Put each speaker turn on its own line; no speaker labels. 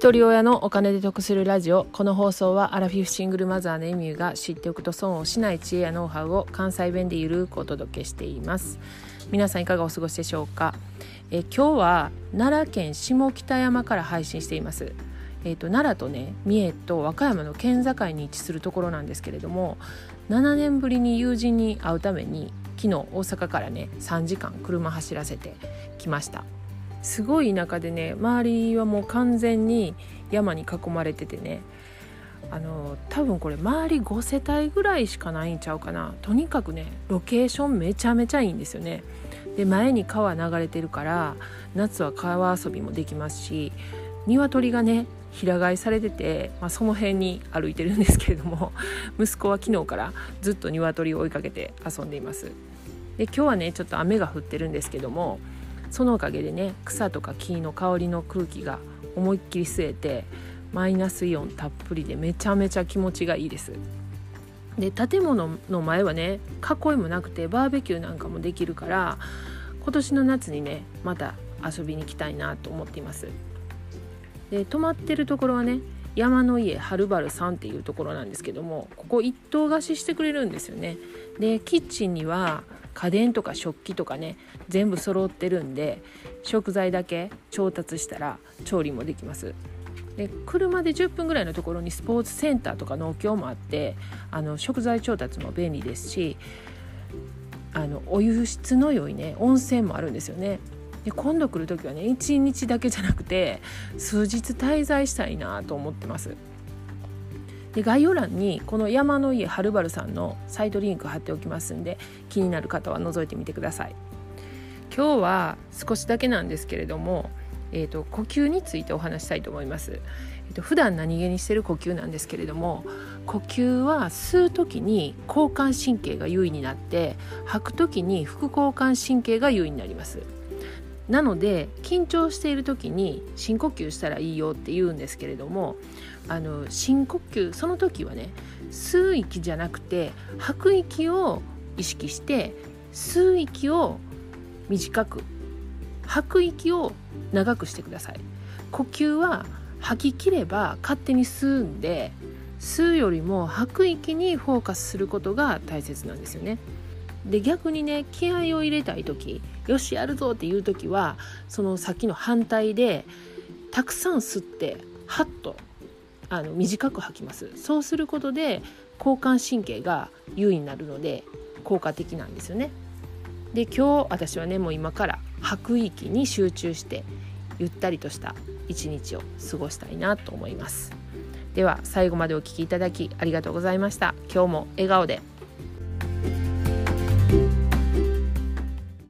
一人親のお金で得するラジオ。この放送はアラフィフシングルマザーのエミューが知っておくと損をしない知恵やノウハウを関西弁でゆるくお届けしています。皆さんいかがお過ごしでしょうか？え今日は奈良県下北山から配信しています。えーと、奈良とね三重と和歌山の県境に位置するところなんですけれども7年ぶりに友人に会うために昨日大阪からね3時間車走らせてきました。すごい田舎でね周りはもう完全に山に囲まれててねあの多分これ周り5世帯ぐらいしかないんちゃうかな。とにかくねロケーションめちゃめちゃいいんですよね。で前に川流れてるから夏は川遊びもできますし鶏がね平飼いされてて、まあ、その辺に歩いてるんですけれども息子は昨日からずっと鶏を追いかけて遊んでいます。で今日はねちょっと雨が降ってるんですけどもそのおかげでね草とか木の香りの空気が思いっきり吸えてマイナスイオンたっぷりでめちゃめちゃ気持ちがいいです。で建物の前はね囲いもなくてバーベキューなんかもできるから今年の夏にねまた遊びに行きたいなと思っています。で泊まってるところはね山の家はるばるさんっていうところなんですけどもここ一棟貸ししてくれるんですよね。でキッチンには家電とか食器とかね全部揃ってるんで食材だけ調達したら調理もできます。で車で10分ぐらいのところにスポーツセンターとか農協もあってあの食材調達も便利ですしあのお湯質の良いね温泉もあるんですよね。で今度来る時はね1日だけじゃなくて数日滞在したいなと思ってます。で概要欄にこの山の家はるばるさんのサイトリンク貼っておきますんで気になる方は覗いてみてください。今日は少しだけなんですけれども、えーと、呼吸についてお話したいと思います、えーと、普段何気にしてる呼吸なんですけれども呼吸は吸う時に交感神経が優位になって吐く時に副交感神経が優位になります。なので緊張している時に深呼吸したらいいよって言うんですけれどもあの深呼吸その時はね吸う息じゃなくて吐く息を意識して吸う息を短く吐く息を長くしてください。呼吸は吐き切れば勝手に吸うんで吸うよりも吐く息にフォーカスすることが大切なんですよね。で逆にね気合を入れたい時よしやるぞっていう時はそのさっきの反対でたくさん吸ってハッとあの短く吐きます。そうすることで交感神経が優位になるので効果的なんですよね。で今日私はねもう今から吐く息に集中してゆったりとした一日を過ごしたいなと思います。では最後までお聴きいただきありがとうございました。今日も笑顔で。